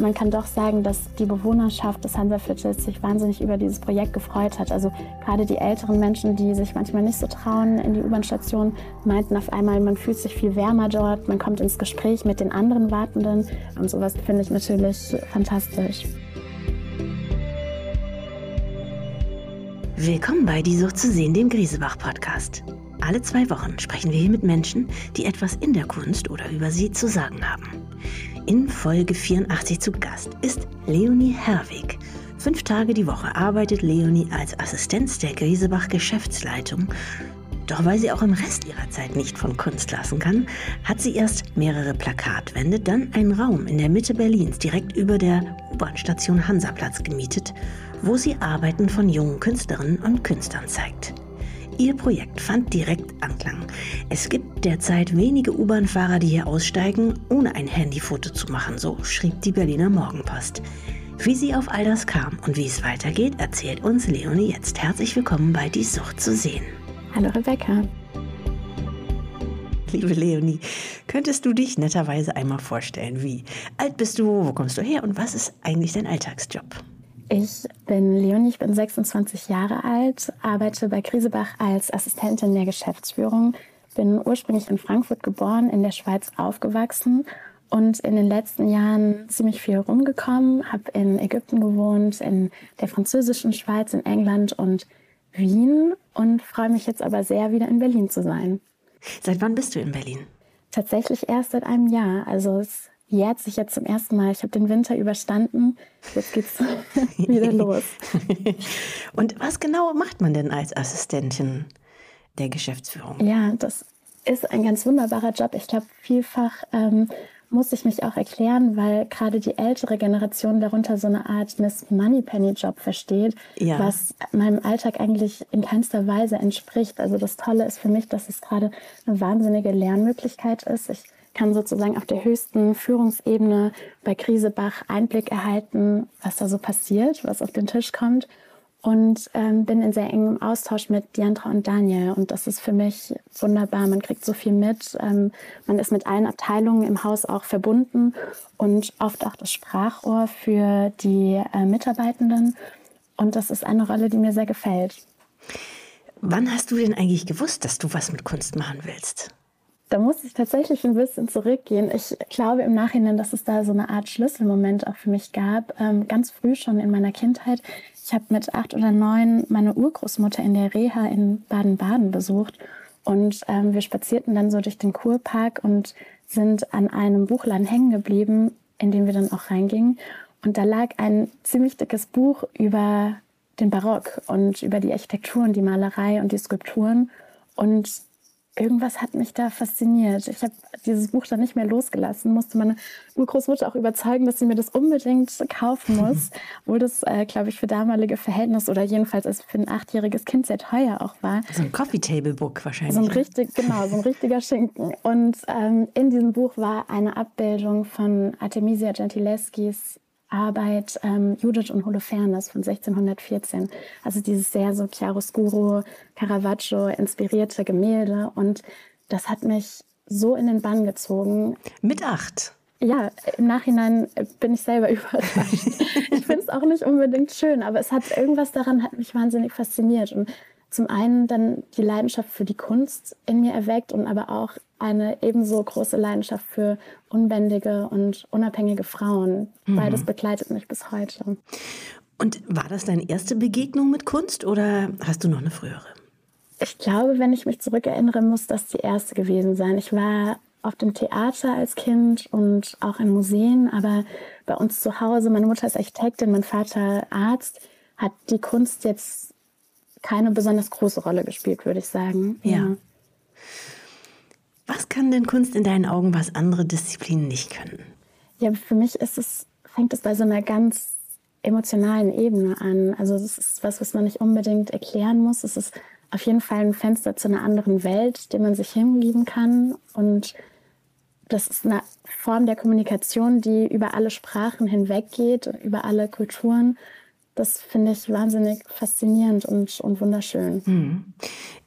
man kann doch sagen, dass die Bewohnerschaft des Hansaviertels sich wahnsinnig über dieses Projekt gefreut hat. Also gerade die älteren Menschen, die sich manchmal nicht so trauen in die U-Bahn-Station, meinten auf einmal, man fühlt sich viel wärmer dort, man kommt ins Gespräch mit den anderen Wartenden und sowas finde ich natürlich fantastisch. Willkommen bei Die Sucht zu sehen, dem Griesebach-Podcast. Alle zwei Wochen sprechen wir hier mit Menschen, die etwas in der Kunst oder über sie zu sagen haben. In Folge 84 zu Gast ist Leonie Herwig. Fünf Tage die Woche arbeitet Leonie als Assistenz der Griesebach Geschäftsleitung. Doch weil sie auch im Rest ihrer Zeit nicht von Kunst lassen kann, hat sie erst mehrere Plakatwände, dann einen Raum in der Mitte Berlins direkt über der U-Bahn-Station Hansaplatz gemietet wo sie Arbeiten von jungen Künstlerinnen und Künstlern zeigt. Ihr Projekt fand direkt Anklang. Es gibt derzeit wenige U-Bahn-Fahrer, die hier aussteigen, ohne ein Handyfoto zu machen, so schrieb die Berliner Morgenpost. Wie sie auf all das kam und wie es weitergeht, erzählt uns Leonie jetzt. Herzlich willkommen bei Die Sucht zu sehen. Hallo Rebecca. Liebe Leonie, könntest du dich netterweise einmal vorstellen, wie alt bist du, wo kommst du her und was ist eigentlich dein Alltagsjob? Ich bin Leonie, ich bin 26 Jahre alt, arbeite bei Krisebach als Assistentin der Geschäftsführung, bin ursprünglich in Frankfurt geboren, in der Schweiz aufgewachsen und in den letzten Jahren ziemlich viel rumgekommen, habe in Ägypten gewohnt, in der französischen Schweiz, in England und Wien und freue mich jetzt aber sehr, wieder in Berlin zu sein. Seit wann bist du in Berlin? Tatsächlich erst seit einem Jahr. Also es jährt sich jetzt zum ersten Mal. Ich habe den Winter überstanden. Jetzt geht's wieder los. Und was genau macht man denn als Assistentin der Geschäftsführung? Ja, das ist ein ganz wunderbarer Job. Ich glaube, vielfach ähm, muss ich mich auch erklären, weil gerade die ältere Generation darunter so eine Art Miss Moneypenny Job versteht, ja. was meinem Alltag eigentlich in keinster Weise entspricht. Also das Tolle ist für mich, dass es gerade eine wahnsinnige Lernmöglichkeit ist. Ich kann sozusagen auf der höchsten Führungsebene bei Krisebach Einblick erhalten, was da so passiert, was auf den Tisch kommt. Und ähm, bin in sehr engem Austausch mit Diandra und Daniel. Und das ist für mich wunderbar. Man kriegt so viel mit. Ähm, man ist mit allen Abteilungen im Haus auch verbunden und oft auch das Sprachrohr für die äh, Mitarbeitenden. Und das ist eine Rolle, die mir sehr gefällt. Wann hast du denn eigentlich gewusst, dass du was mit Kunst machen willst? Da muss ich tatsächlich ein bisschen zurückgehen. Ich glaube im Nachhinein, dass es da so eine Art Schlüsselmoment auch für mich gab. Ähm, ganz früh schon in meiner Kindheit. Ich habe mit acht oder neun meine Urgroßmutter in der Reha in Baden-Baden besucht. Und ähm, wir spazierten dann so durch den Kurpark und sind an einem Buchladen hängen geblieben, in den wir dann auch reingingen. Und da lag ein ziemlich dickes Buch über den Barock und über die Architektur und die Malerei und die Skulpturen. Und irgendwas hat mich da fasziniert. Ich habe dieses Buch dann nicht mehr losgelassen, musste meine Urgroßmutter auch überzeugen, dass sie mir das unbedingt kaufen muss, obwohl das, äh, glaube ich, für damalige Verhältnisse oder jedenfalls als für ein achtjähriges Kind sehr teuer auch war. So ein Coffee Table Book wahrscheinlich. So ein richtig, genau, so ein richtiger Schinken. Und ähm, in diesem Buch war eine Abbildung von Artemisia Gentileskis Arbeit ähm, Judith und Holofernes von 1614. Also dieses sehr so chiaroscuro, Caravaggio inspirierte Gemälde. Und das hat mich so in den Bann gezogen. Mit acht? Ja, im Nachhinein bin ich selber überrascht. ich finde es auch nicht unbedingt schön, aber es hat irgendwas daran hat mich wahnsinnig fasziniert. Und zum einen dann die Leidenschaft für die Kunst in mir erweckt und aber auch eine ebenso große Leidenschaft für unbändige und unabhängige Frauen. Mhm. Beides begleitet mich bis heute. Und war das deine erste Begegnung mit Kunst oder hast du noch eine frühere? Ich glaube, wenn ich mich zurückerinnere, muss das die erste gewesen sein. Ich war auf dem Theater als Kind und auch in Museen, aber bei uns zu Hause, meine Mutter ist Architektin, mein Vater Arzt, hat die Kunst jetzt keine besonders große Rolle gespielt, würde ich sagen. ja. ja. Was kann denn Kunst in deinen Augen, was andere Disziplinen nicht können? Ja, für mich ist es, fängt es bei so einer ganz emotionalen Ebene an. Also es ist was, was man nicht unbedingt erklären muss. Es ist auf jeden Fall ein Fenster zu einer anderen Welt, dem man sich hingeben kann. Und das ist eine Form der Kommunikation, die über alle Sprachen hinweggeht, über alle Kulturen. das finde ich wahnsinnig faszinierend und, und wunderschön. Hm.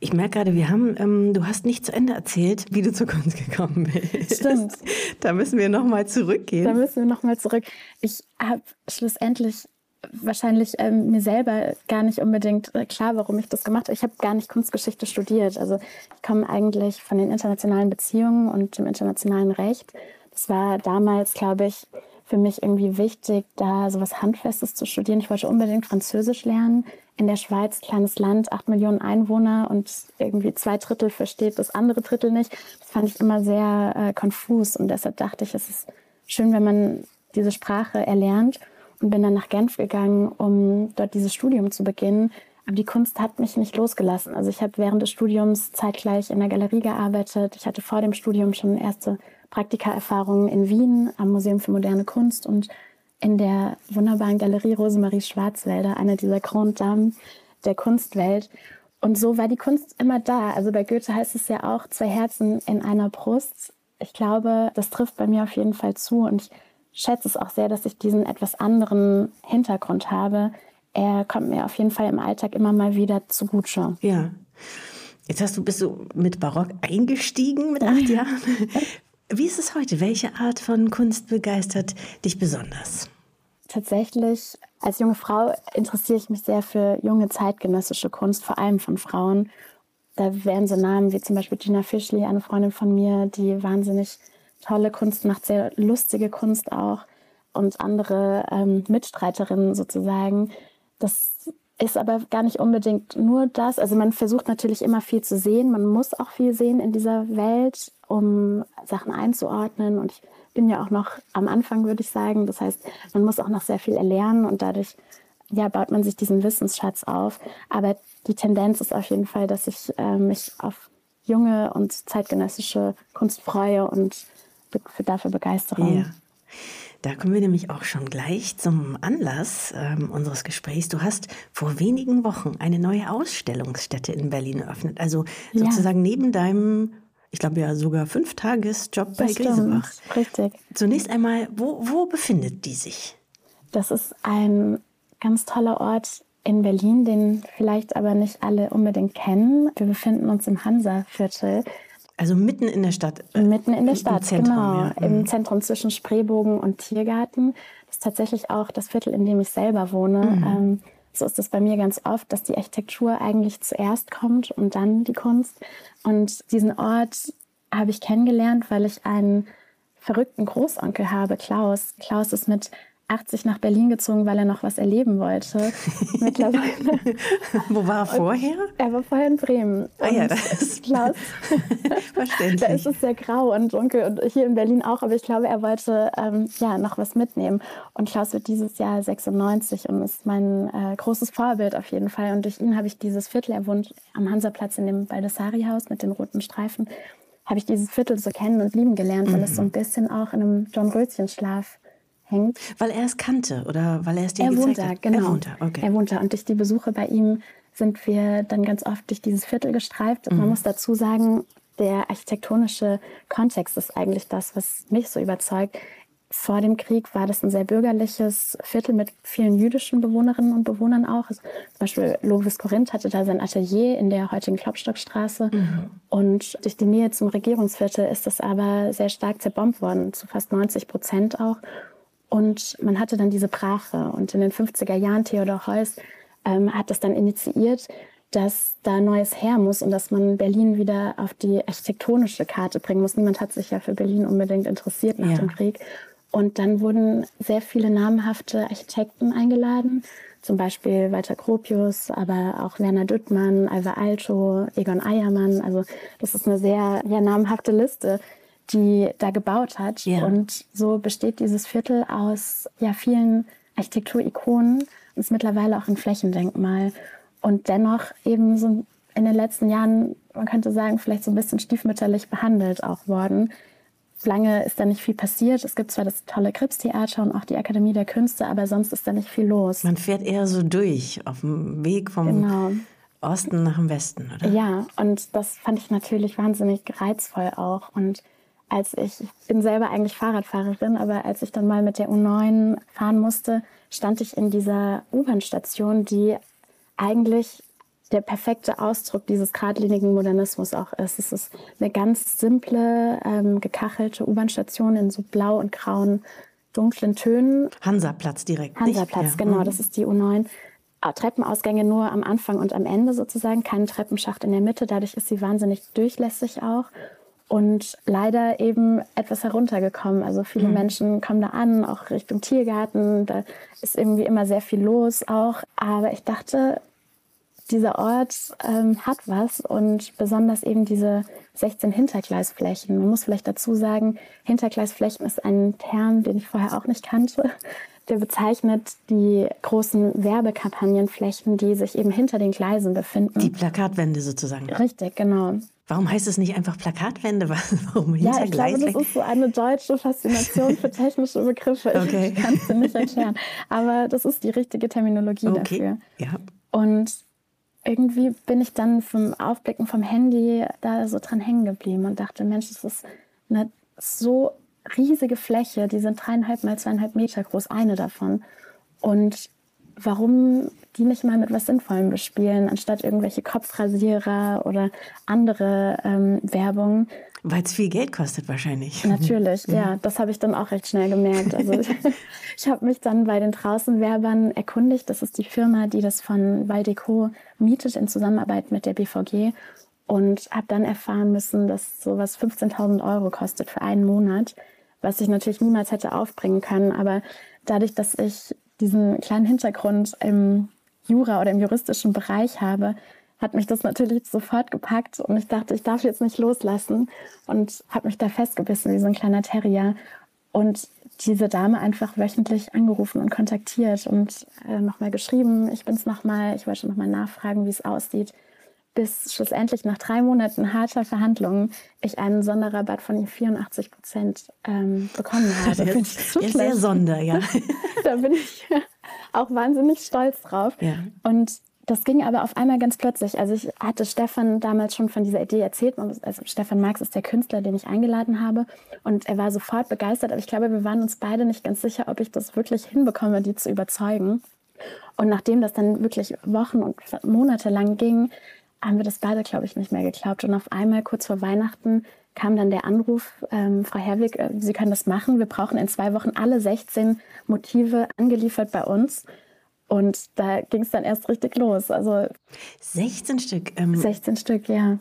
Ich merke gerade, wir haben, ähm, du hast nicht zu Ende erzählt, wie du zur Kunst gekommen bist. Stimmt. Da müssen wir nochmal zurückgehen. Da müssen wir nochmal zurück. Ich habe schlussendlich wahrscheinlich ähm, mir selber gar nicht unbedingt äh, klar, warum ich das gemacht habe. Ich habe gar nicht Kunstgeschichte studiert. Also ich komme eigentlich von den internationalen Beziehungen und dem internationalen Recht. Das war damals, glaube ich, für mich irgendwie wichtig, da so was Handfestes zu studieren. Ich wollte unbedingt Französisch lernen. In der Schweiz, kleines Land, acht Millionen Einwohner und irgendwie zwei Drittel versteht das andere Drittel nicht. Das fand ich immer sehr äh, konfus und deshalb dachte ich, es ist schön, wenn man diese Sprache erlernt und bin dann nach Genf gegangen, um dort dieses Studium zu beginnen. Aber die Kunst hat mich nicht losgelassen. Also ich habe während des Studiums zeitgleich in der Galerie gearbeitet. Ich hatte vor dem Studium schon erste Praktikaerfahrungen in Wien am Museum für moderne Kunst und in der wunderbaren Galerie Rosemarie Schwarzwälder, einer dieser Grand Dames der Kunstwelt. Und so war die Kunst immer da. Also bei Goethe heißt es ja auch zwei Herzen in einer Brust. Ich glaube, das trifft bei mir auf jeden Fall zu und ich schätze es auch sehr, dass ich diesen etwas anderen Hintergrund habe. Er kommt mir auf jeden Fall im Alltag immer mal wieder zugute. Ja. Jetzt hast du, bist du mit Barock eingestiegen mit acht Jahren. Wie ist es heute? Welche Art von Kunst begeistert dich besonders? Tatsächlich, als junge Frau interessiere ich mich sehr für junge zeitgenössische Kunst, vor allem von Frauen. Da wären so Namen wie zum Beispiel Gina Fischli, eine Freundin von mir, die wahnsinnig tolle Kunst macht, sehr lustige Kunst auch und andere ähm, Mitstreiterinnen sozusagen. Das ist aber gar nicht unbedingt nur das. Also man versucht natürlich immer viel zu sehen. Man muss auch viel sehen in dieser Welt, um Sachen einzuordnen. Und ich bin ja auch noch am Anfang, würde ich sagen. Das heißt, man muss auch noch sehr viel erlernen und dadurch ja, baut man sich diesen Wissensschatz auf. Aber die Tendenz ist auf jeden Fall, dass ich äh, mich auf junge und zeitgenössische Kunst freue und dafür Begeisterung. Ja. Da kommen wir nämlich auch schon gleich zum Anlass ähm, unseres Gesprächs. Du hast vor wenigen Wochen eine neue Ausstellungsstätte in Berlin eröffnet. Also sozusagen ja. neben deinem, ich glaube ja sogar Fünf-Tages-Job bei Griesebach. Richtig. Zunächst einmal, wo, wo befindet die sich? Das ist ein ganz toller Ort in Berlin, den vielleicht aber nicht alle unbedingt kennen. Wir befinden uns im Hansa-Viertel. Also mitten in der Stadt. Äh, mitten in der Stadt, Zentrum, genau. Ja. Im mhm. Zentrum zwischen Spreebogen und Tiergarten. Das ist tatsächlich auch das Viertel, in dem ich selber wohne. Mhm. Ähm, so ist es bei mir ganz oft, dass die Architektur eigentlich zuerst kommt und dann die Kunst. Und diesen Ort habe ich kennengelernt, weil ich einen verrückten Großonkel habe, Klaus. Klaus ist mit 80 nach Berlin gezogen, weil er noch was erleben wollte. Mittlerweile. Wo war er vorher? Und er war vorher in Bremen. Ah ja, das ist Klaus. Verständlich. Da ist es sehr grau und dunkel und hier in Berlin auch, aber ich glaube, er wollte ähm, ja noch was mitnehmen. Und Klaus wird dieses Jahr 96 und ist mein äh, großes Vorbild auf jeden Fall. Und durch ihn habe ich dieses Viertel, er wohnt am Hansaplatz in dem Baldessari-Haus mit den roten Streifen, habe ich dieses Viertel so kennen und lieben gelernt, mhm. weil es so ein bisschen auch in einem John Röschen-Schlaf hängt. Weil er es kannte oder weil er es dir er gezeigt wohnt da, hat? Genau. Er wohnt da, okay. Er wohnt da. Und durch die Besuche bei ihm sind wir dann ganz oft durch dieses Viertel gestreift. Mhm. Man muss dazu sagen, der architektonische Kontext ist eigentlich das, was mich so überzeugt. Vor dem Krieg war das ein sehr bürgerliches Viertel mit vielen jüdischen Bewohnerinnen und Bewohnern auch. Also zum Beispiel Lovis Korinth hatte da sein Atelier in der heutigen Klopstockstraße. Mhm. Und durch die Nähe zum Regierungsviertel ist das aber sehr stark zerbombt worden, zu fast 90 Prozent auch. Und man hatte dann diese Brache. Und in den 50er Jahren, Theodor Heuss ähm, hat das dann initiiert, dass da Neues her muss und dass man Berlin wieder auf die architektonische Karte bringen muss. Niemand hat sich ja für Berlin unbedingt interessiert nach ja. dem Krieg. Und dann wurden sehr viele namhafte Architekten eingeladen, zum Beispiel Walter Gropius, aber auch Werner Düttmann, Alva Alto, Egon Eiermann. Also das ist eine sehr ja, namhafte Liste, die da gebaut hat. Ja. Und so besteht dieses Viertel aus ja, vielen Architekturikonen und ist mittlerweile auch ein Flächendenkmal. Und dennoch eben so in den letzten Jahren, man könnte sagen, vielleicht so ein bisschen stiefmütterlich behandelt auch worden. Lange ist da nicht viel passiert. Es gibt zwar das tolle Krips-Theater und auch die Akademie der Künste, aber sonst ist da nicht viel los. Man fährt eher so durch auf dem Weg vom genau. Osten nach dem Westen, oder? Ja, und das fand ich natürlich wahnsinnig reizvoll auch. Und als ich, ich bin selber eigentlich Fahrradfahrerin, aber als ich dann mal mit der U9 fahren musste, stand ich in dieser U-Bahn-Station, die eigentlich der perfekte Ausdruck dieses geradlinigen Modernismus auch ist. Es ist eine ganz simple, ähm, gekachelte U-Bahn-Station in so blau und grauen, dunklen Tönen. Hansaplatz direkt. Hansaplatz, genau, mhm. das ist die U9. Ah, Treppenausgänge nur am Anfang und am Ende sozusagen, kein Treppenschacht in der Mitte. Dadurch ist sie wahnsinnig durchlässig auch und leider eben etwas heruntergekommen. Also viele mhm. Menschen kommen da an, auch Richtung Tiergarten. Da ist irgendwie immer sehr viel los auch. Aber ich dachte, dieser Ort ähm, hat was und besonders eben diese 16 Hintergleisflächen. Man muss vielleicht dazu sagen, Hintergleisflächen ist ein Term, den ich vorher auch nicht kannte. Der bezeichnet die großen Werbekampagnenflächen, die sich eben hinter den Gleisen befinden. Die Plakatwände sozusagen. Richtig, genau. Warum heißt es nicht einfach Plakatwände? Warum ja, ich glaube, das ist so eine deutsche Faszination für technische Begriffe. Okay. Ich kann es dir nicht erklären. Aber das ist die richtige Terminologie okay. dafür. Ja. Und irgendwie bin ich dann vom Aufblicken vom Handy da so dran hängen geblieben und dachte, Mensch, das ist eine so riesige Fläche, die sind dreieinhalb mal zweieinhalb Meter groß, eine davon. Und warum die nicht mal mit was Sinnvollem bespielen, anstatt irgendwelche Kopfrasierer oder andere ähm, Werbung. Weil es viel Geld kostet wahrscheinlich. Natürlich, ja. Das habe ich dann auch recht schnell gemerkt. Also ich, ich habe mich dann bei den Draußenwerbern erkundigt. Das ist die Firma, die das von Valdeco mietet in Zusammenarbeit mit der BVG. Und habe dann erfahren müssen, dass sowas 15.000 Euro kostet für einen Monat, was ich natürlich niemals hätte aufbringen können. Aber dadurch, dass ich diesen kleinen Hintergrund im Jura oder im juristischen Bereich habe, hat mich das natürlich sofort gepackt und ich dachte, ich darf jetzt nicht loslassen und habe mich da festgebissen wie so ein kleiner Terrier und diese Dame einfach wöchentlich angerufen und kontaktiert und äh, nochmal geschrieben, ich bin's nochmal, ich wollte nochmal nachfragen, wie es aussieht, bis schlussendlich nach drei Monaten harter Verhandlungen ich einen Sonderrabatt von 84 Prozent ähm, bekommen habe. Das ist, ist sehr Sonder, ja. da bin ich auch wahnsinnig stolz drauf. Ja. Und das ging aber auf einmal ganz plötzlich. Also ich hatte Stefan damals schon von dieser Idee erzählt. Also Stefan Marx ist der Künstler, den ich eingeladen habe. Und er war sofort begeistert. Aber ich glaube, wir waren uns beide nicht ganz sicher, ob ich das wirklich hinbekomme, die zu überzeugen. Und nachdem das dann wirklich Wochen und Monate lang ging, haben wir das beide, glaube ich, nicht mehr geglaubt. Und auf einmal, kurz vor Weihnachten, kam dann der Anruf, ähm, Frau Herwig, äh, Sie können das machen. Wir brauchen in zwei Wochen alle 16 Motive angeliefert bei uns. Und da ging es dann erst richtig los. Also 16 Stück. Ähm, 16 Stück, ja.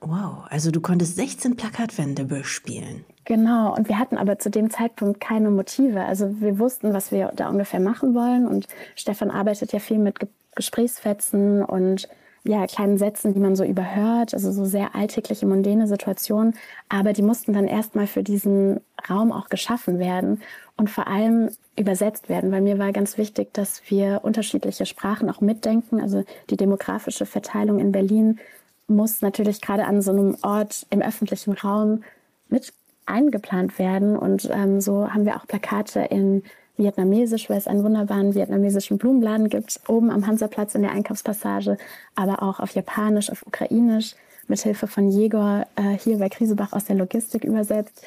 Wow, also du konntest 16 Plakatwände bespielen. Genau, und wir hatten aber zu dem Zeitpunkt keine Motive. Also wir wussten, was wir da ungefähr machen wollen. Und Stefan arbeitet ja viel mit Gesprächsfetzen und ja, kleinen Sätzen, die man so überhört, also so sehr alltägliche, mundäne Situationen. Aber die mussten dann erstmal für diesen Raum auch geschaffen werden und vor allem übersetzt werden, weil mir war ganz wichtig, dass wir unterschiedliche Sprachen auch mitdenken. Also die demografische Verteilung in Berlin muss natürlich gerade an so einem Ort im öffentlichen Raum mit eingeplant werden. Und ähm, so haben wir auch Plakate in Vietnamesisch, weil es einen wunderbaren vietnamesischen Blumenladen gibt, oben am Hansaplatz in der Einkaufspassage, aber auch auf Japanisch, auf Ukrainisch, mit Hilfe von Jegor äh, hier bei Krisebach aus der Logistik übersetzt.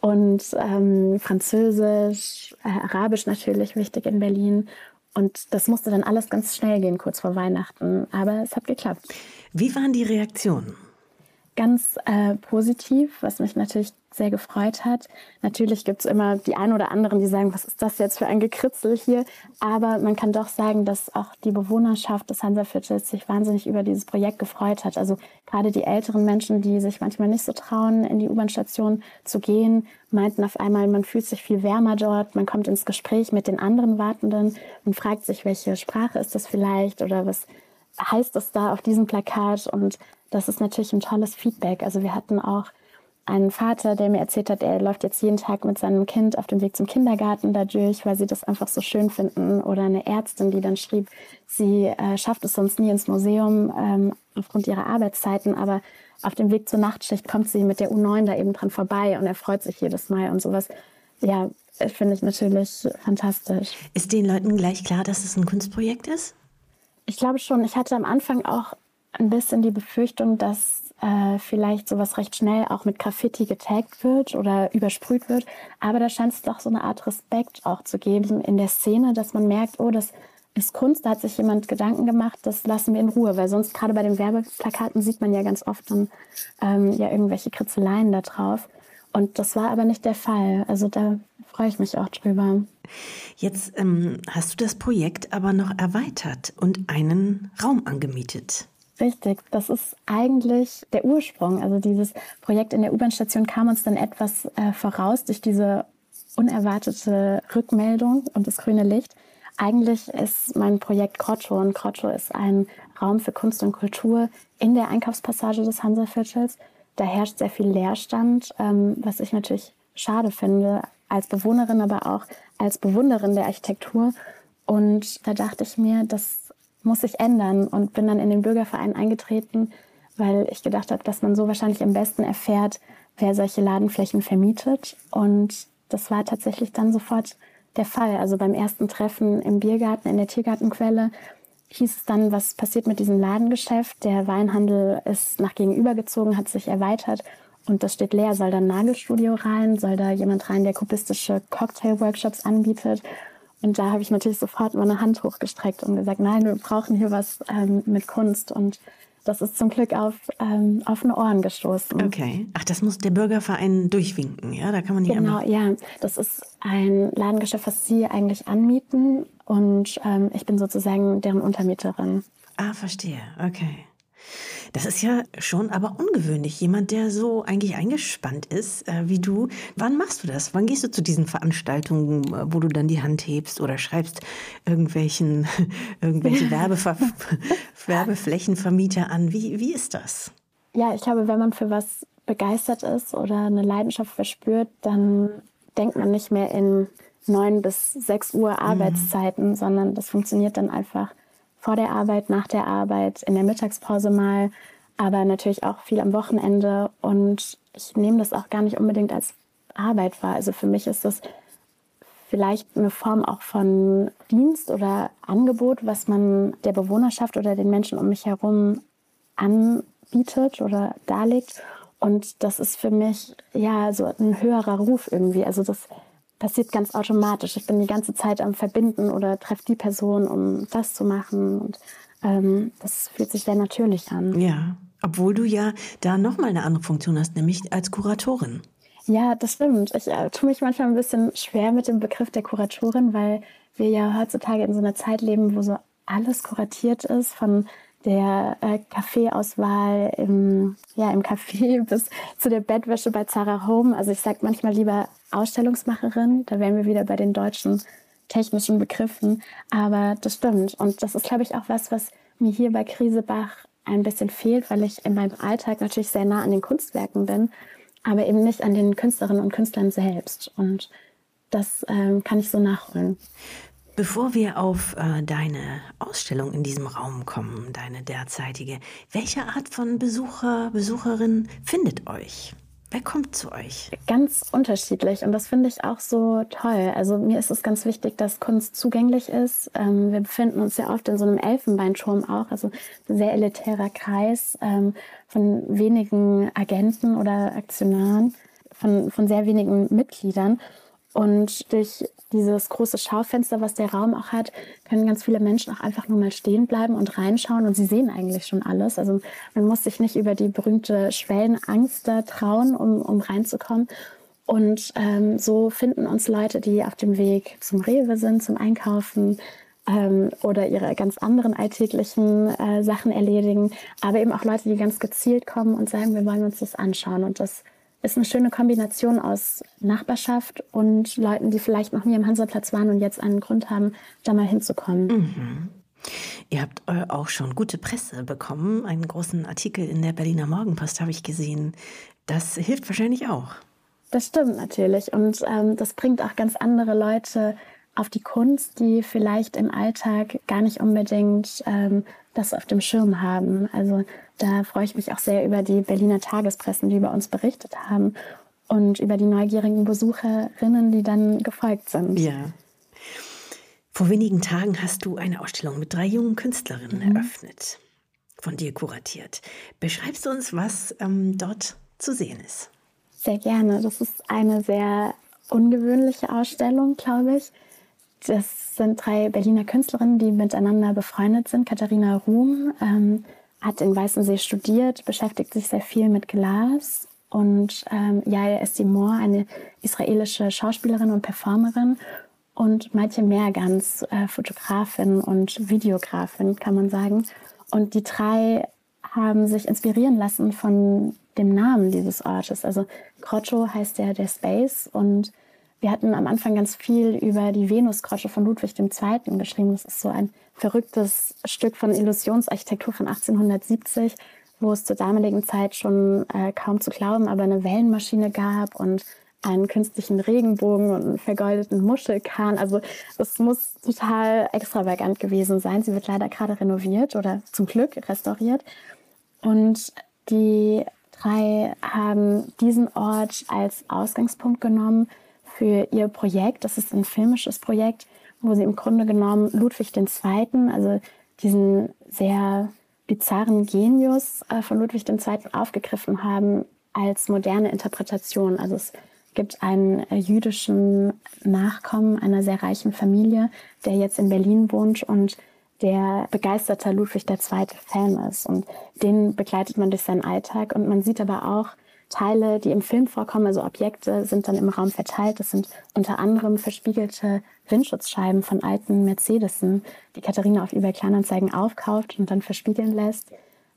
Und ähm, Französisch, äh, Arabisch natürlich wichtig in Berlin. Und das musste dann alles ganz schnell gehen, kurz vor Weihnachten. Aber es hat geklappt. Wie waren die Reaktionen? Ganz äh, positiv, was mich natürlich sehr gefreut hat. Natürlich gibt es immer die einen oder anderen, die sagen, was ist das jetzt für ein Gekritzel hier? Aber man kann doch sagen, dass auch die Bewohnerschaft des Hansaviertels sich wahnsinnig über dieses Projekt gefreut hat. Also gerade die älteren Menschen, die sich manchmal nicht so trauen, in die U-Bahn-Station zu gehen, meinten auf einmal, man fühlt sich viel wärmer dort, man kommt ins Gespräch mit den anderen Wartenden und fragt sich, welche Sprache ist das vielleicht oder was heißt das da auf diesem Plakat? Und das ist natürlich ein tolles Feedback. Also wir hatten auch einen Vater, der mir erzählt hat, er läuft jetzt jeden Tag mit seinem Kind auf dem Weg zum Kindergarten dadurch, weil sie das einfach so schön finden. Oder eine Ärztin, die dann schrieb, sie äh, schafft es sonst nie ins Museum ähm, aufgrund ihrer Arbeitszeiten, aber auf dem Weg zur Nachtschicht kommt sie mit der U9 da eben dran vorbei und er freut sich jedes Mal und sowas. Ja, finde ich natürlich fantastisch. Ist den Leuten gleich klar, dass es ein Kunstprojekt ist? Ich glaube schon. Ich hatte am Anfang auch ein bisschen die Befürchtung, dass äh, vielleicht sowas recht schnell auch mit Graffiti getaggt wird oder übersprüht wird. Aber da scheint es doch so eine Art Respekt auch zu geben in der Szene, dass man merkt, oh, das ist Kunst, da hat sich jemand Gedanken gemacht, das lassen wir in Ruhe, weil sonst gerade bei den Werbeplakaten sieht man ja ganz oft dann ähm, ja irgendwelche Kritzeleien da drauf. Und das war aber nicht der Fall. Also da freue ich mich auch drüber. Jetzt ähm, hast du das Projekt aber noch erweitert und einen Raum angemietet. Richtig, das ist eigentlich der Ursprung. Also dieses Projekt in der U-Bahn-Station kam uns dann etwas äh, voraus durch diese unerwartete Rückmeldung und das grüne Licht. Eigentlich ist mein Projekt Crotcho und Crotcho ist ein Raum für Kunst und Kultur in der Einkaufspassage des Hansaviertels. Da herrscht sehr viel Leerstand, ähm, was ich natürlich schade finde, als Bewohnerin, aber auch als Bewunderin der Architektur. Und da dachte ich mir, das muss sich ändern und bin dann in den Bürgerverein eingetreten, weil ich gedacht habe, dass man so wahrscheinlich am besten erfährt, wer solche Ladenflächen vermietet. Und das war tatsächlich dann sofort der Fall. Also beim ersten Treffen im Biergarten, in der Tiergartenquelle, hieß es dann, was passiert mit diesem Ladengeschäft. Der Weinhandel ist nach gegenüber gezogen, hat sich erweitert und das steht leer. Soll da ein Nagelstudio rein? Soll da jemand rein, der kubistische Cocktail-Workshops anbietet? Und da habe ich natürlich sofort meine Hand hochgestreckt und gesagt, nein, wir brauchen hier was ähm, mit Kunst. Und das ist zum Glück auf ähm, offene Ohren gestoßen. Okay. Ach, das muss der Bürgerverein durchwinken, ja? Da kann man nicht Genau, ja. Das ist ein Ladengeschäft, was Sie eigentlich anmieten. Und ähm, ich bin sozusagen deren Untermieterin. Ah, verstehe. Okay. Das ist ja schon aber ungewöhnlich. Jemand, der so eigentlich eingespannt ist äh, wie du. Wann machst du das? Wann gehst du zu diesen Veranstaltungen, äh, wo du dann die Hand hebst oder schreibst irgendwelchen, irgendwelche Werbever Werbeflächenvermieter an? Wie, wie ist das? Ja, ich glaube, wenn man für was begeistert ist oder eine Leidenschaft verspürt, dann denkt man nicht mehr in neun bis sechs Uhr mhm. Arbeitszeiten, mhm. sondern das funktioniert dann einfach vor der Arbeit, nach der Arbeit, in der Mittagspause mal, aber natürlich auch viel am Wochenende. Und ich nehme das auch gar nicht unbedingt als Arbeit wahr. Also für mich ist das vielleicht eine Form auch von Dienst oder Angebot, was man der Bewohnerschaft oder den Menschen um mich herum anbietet oder darlegt. Und das ist für mich ja so ein höherer Ruf irgendwie. Also das passiert ganz automatisch. Ich bin die ganze Zeit am Verbinden oder treffe die Person, um das zu machen. Und ähm, das fühlt sich sehr natürlich an. Ja, obwohl du ja da nochmal eine andere Funktion hast, nämlich als Kuratorin. Ja, das stimmt. Ich äh, tue mich manchmal ein bisschen schwer mit dem Begriff der Kuratorin, weil wir ja heutzutage in so einer Zeit leben, wo so alles kuratiert ist, von der äh, Kaffeeauswahl im, ja, im Café bis zu der Bettwäsche bei Zara Home. Also ich sage manchmal lieber Ausstellungsmacherin, da wären wir wieder bei den deutschen technischen Begriffen. Aber das stimmt. Und das ist, glaube ich, auch was, was mir hier bei Krisebach ein bisschen fehlt, weil ich in meinem Alltag natürlich sehr nah an den Kunstwerken bin, aber eben nicht an den Künstlerinnen und Künstlern selbst. Und das ähm, kann ich so nachholen. Bevor wir auf äh, deine Ausstellung in diesem Raum kommen, deine derzeitige, welche Art von Besucher, Besucherin findet euch? Wer kommt zu euch? Ganz unterschiedlich und das finde ich auch so toll. Also mir ist es ganz wichtig, dass Kunst zugänglich ist. Ähm, wir befinden uns ja oft in so einem Elfenbeinturm auch, also sehr elitärer Kreis ähm, von wenigen Agenten oder Aktionaren, von, von sehr wenigen Mitgliedern. Und durch dieses große Schaufenster, was der Raum auch hat, können ganz viele Menschen auch einfach nur mal stehen bleiben und reinschauen und sie sehen eigentlich schon alles. Also man muss sich nicht über die berühmte Schwellenangst da trauen, um, um reinzukommen. Und ähm, so finden uns Leute, die auf dem Weg zum Rewe sind, zum Einkaufen ähm, oder ihre ganz anderen alltäglichen äh, Sachen erledigen, aber eben auch Leute, die ganz gezielt kommen und sagen, wir wollen uns das anschauen. Und das ist eine schöne Kombination aus Nachbarschaft und Leuten, die vielleicht noch nie am Hansaplatz waren und jetzt einen Grund haben, da mal hinzukommen. Mhm. Ihr habt äh, auch schon gute Presse bekommen. Einen großen Artikel in der Berliner Morgenpost habe ich gesehen. Das hilft wahrscheinlich auch. Das stimmt natürlich. Und ähm, das bringt auch ganz andere Leute auf die Kunst, die vielleicht im Alltag gar nicht unbedingt ähm, das auf dem Schirm haben. Also da freue ich mich auch sehr über die Berliner Tagespressen, die über uns berichtet haben und über die neugierigen Besucherinnen, die dann gefolgt sind. Ja. Vor wenigen Tagen hast du eine Ausstellung mit drei jungen Künstlerinnen mhm. eröffnet. von dir kuratiert. Beschreibst du uns, was ähm, dort zu sehen ist? Sehr gerne. Das ist eine sehr ungewöhnliche Ausstellung, glaube ich. Das sind drei Berliner Künstlerinnen, die miteinander befreundet sind. Katharina Ruhm ähm, hat in Weißensee studiert, beschäftigt sich sehr viel mit Glas. Und ähm, Yaya Estimor, eine israelische Schauspielerin und Performerin. Und Maite Meergans, äh, Fotografin und Videografin, kann man sagen. Und die drei haben sich inspirieren lassen von dem Namen dieses Ortes. Also Grotto heißt ja der Space und wir hatten am Anfang ganz viel über die Venusgrotte von Ludwig II. geschrieben. Das ist so ein verrücktes Stück von Illusionsarchitektur von 1870, wo es zur damaligen Zeit schon äh, kaum zu glauben, aber eine Wellenmaschine gab und einen künstlichen Regenbogen und einen vergoldeten Muschelkahn. Also es muss total extravagant gewesen sein. Sie wird leider gerade renoviert oder zum Glück restauriert. Und die drei haben diesen Ort als Ausgangspunkt genommen für ihr Projekt. Das ist ein filmisches Projekt, wo sie im Grunde genommen Ludwig II., also diesen sehr bizarren Genius äh, von Ludwig II. aufgegriffen haben als moderne Interpretation. Also es gibt einen äh, jüdischen Nachkommen einer sehr reichen Familie, der jetzt in Berlin wohnt und der begeisterter Ludwig II. Fan ist. Und den begleitet man durch seinen Alltag. Und man sieht aber auch Teile, die im Film vorkommen, also Objekte, sind dann im Raum verteilt. Das sind unter anderem verspiegelte Windschutzscheiben von alten Mercedesen, die Katharina auf eBay Kleinanzeigen aufkauft und dann verspiegeln lässt.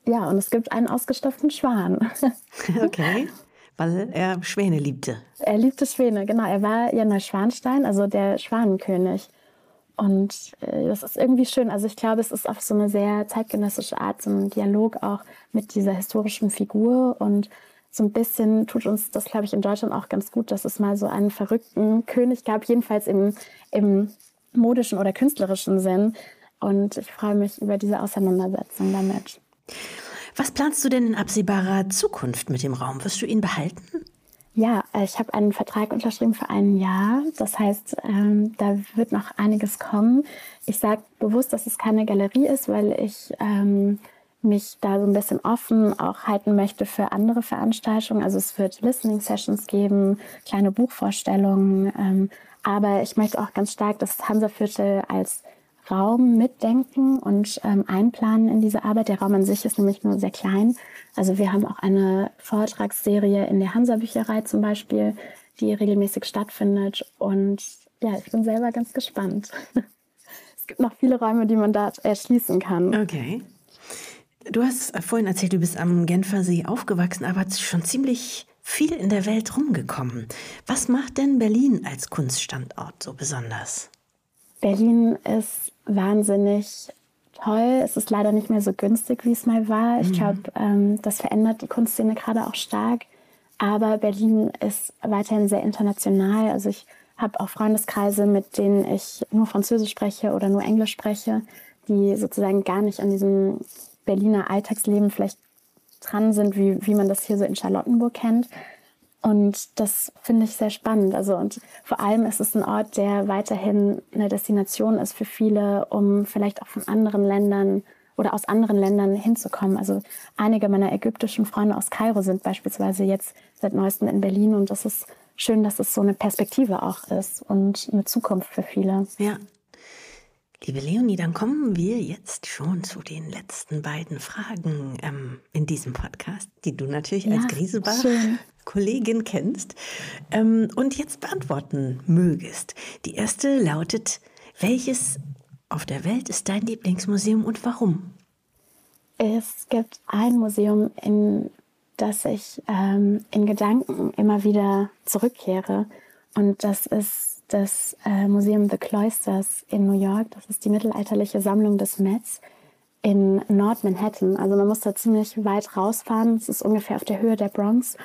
Ja, und es gibt einen ausgestopften Schwan. Okay. Weil er Schwäne liebte. Er liebte Schwäne, genau. Er war ja Neuschwanstein, also der Schwanenkönig. Und äh, das ist irgendwie schön. Also ich glaube, es ist auf so eine sehr zeitgenössische Art, so ein Dialog auch mit dieser historischen Figur. Und so ein bisschen tut uns das, glaube ich, in Deutschland auch ganz gut, dass es mal so einen verrückten König gab, jedenfalls im, im modischen oder künstlerischen Sinn. Und ich freue mich über diese Auseinandersetzung damit. Was planst du denn in absehbarer Zukunft mit dem Raum? Wirst du ihn behalten? Ja, äh, ich habe einen Vertrag unterschrieben für ein Jahr. Das heißt, ähm, da wird noch einiges kommen. Ich sage bewusst, dass es keine Galerie ist, weil ich ähm, mich da so ein bisschen offen auch halten möchte für andere Veranstaltungen. Also es wird Listening Sessions geben, kleine Buchvorstellungen. Ähm, aber ich möchte auch ganz stark das Hansaviertel als Raum mitdenken und ähm, einplanen in diese Arbeit. Der Raum an sich ist nämlich nur sehr klein. Also wir haben auch eine Vortragsserie in der Hansa-Bücherei zum Beispiel, die regelmäßig stattfindet. Und ja, ich bin selber ganz gespannt. es gibt noch viele Räume, die man da erschließen kann. Okay. Du hast vorhin erzählt, du bist am Genfersee aufgewachsen, aber schon ziemlich viel in der Welt rumgekommen. Was macht denn Berlin als Kunststandort so besonders? Berlin ist wahnsinnig toll. Es ist leider nicht mehr so günstig, wie es mal war. Ich mhm. glaube, ähm, das verändert die Kunstszene gerade auch stark. Aber Berlin ist weiterhin sehr international. Also ich habe auch Freundeskreise, mit denen ich nur Französisch spreche oder nur Englisch spreche, die sozusagen gar nicht an diesem Berliner Alltagsleben vielleicht dran sind, wie, wie man das hier so in Charlottenburg kennt. Und das finde ich sehr spannend. Also, und vor allem ist es ein Ort, der weiterhin eine Destination ist für viele, um vielleicht auch von anderen Ländern oder aus anderen Ländern hinzukommen. Also einige meiner ägyptischen Freunde aus Kairo sind beispielsweise jetzt seit neuestem in Berlin und das ist schön, dass es so eine Perspektive auch ist und eine Zukunft für viele. Ja, Liebe Leonie, dann kommen wir jetzt schon zu den letzten beiden Fragen ähm, in diesem Podcast, die du natürlich ja, als Griesebach-Kollegin kennst ähm, und jetzt beantworten mögest. Die erste lautet, welches auf der Welt ist dein Lieblingsmuseum und warum? Es gibt ein Museum, in das ich ähm, in Gedanken immer wieder zurückkehre und das ist das äh, Museum The Cloisters in New York. Das ist die mittelalterliche Sammlung des Mets in Nord-Manhattan. Also man muss da ziemlich weit rausfahren. Es ist ungefähr auf der Höhe der Bronx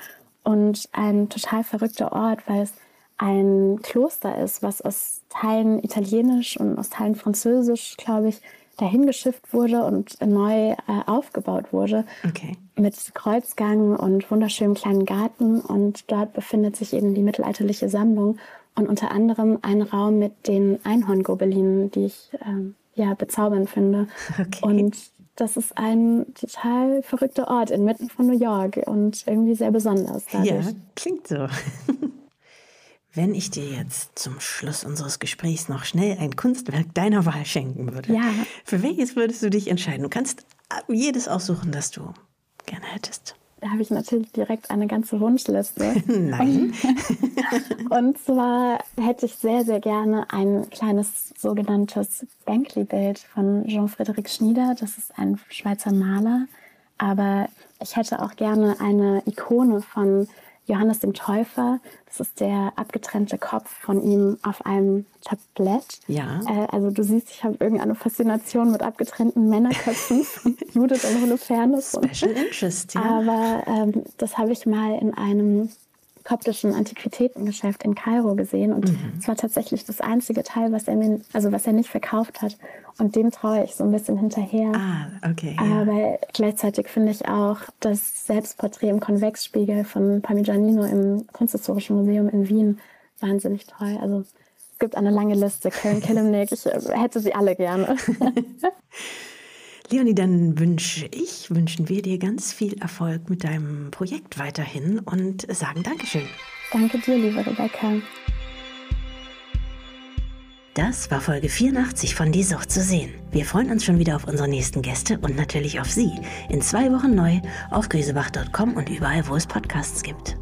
und ein total verrückter Ort, weil es ein Kloster ist, was aus Teilen italienisch und aus Teilen französisch, glaube ich, dahin geschifft wurde und neu äh, aufgebaut wurde. Okay. Mit Kreuzgang und wunderschönem kleinen Garten. Und dort befindet sich eben die mittelalterliche Sammlung und unter anderem ein Raum mit den Einhorngobelinen, die ich ähm, ja bezaubernd finde. Okay. Und das ist ein total verrückter Ort inmitten von New York und irgendwie sehr besonders. Dadurch. Ja, klingt so. Wenn ich dir jetzt zum Schluss unseres Gesprächs noch schnell ein Kunstwerk deiner Wahl schenken würde, ja. für welches würdest du dich entscheiden? Du kannst jedes aussuchen, das du gerne hättest. Da habe ich natürlich direkt eine ganze Wunschliste. Nein. Und zwar hätte ich sehr, sehr gerne ein kleines sogenanntes Bankly-Bild von Jean-Frédéric Schnieder. Das ist ein Schweizer Maler. Aber ich hätte auch gerne eine Ikone von Johannes dem Täufer. Das ist der abgetrennte Kopf von ihm auf einem Tablett. Ja. Äh, also du siehst, ich habe irgendeine Faszination mit abgetrennten Männerköpfen von Judith und Holofernes. Special Interest, ja. Aber ähm, das habe ich mal in einem koptischen Antiquitätengeschäft in Kairo gesehen und mhm. es war tatsächlich das einzige Teil, was er mir, also was er nicht verkauft hat. Und dem traue ich so ein bisschen hinterher. Ah, okay. Aber ja. gleichzeitig finde ich auch das Selbstporträt im Konvexspiegel von Parmigianino im Kunsthistorischen Museum in Wien wahnsinnig toll. Also es gibt eine lange Liste. Köln Kilimnik, ich hätte sie alle gerne. Leonie, dann wünsche ich, wünschen wir dir ganz viel Erfolg mit deinem Projekt weiterhin und sagen Dankeschön. Danke dir, liebe Rebecca. Das war Folge 84 von Die Sucht zu sehen. Wir freuen uns schon wieder auf unsere nächsten Gäste und natürlich auf Sie. In zwei Wochen neu auf grisebach.com und überall, wo es Podcasts gibt.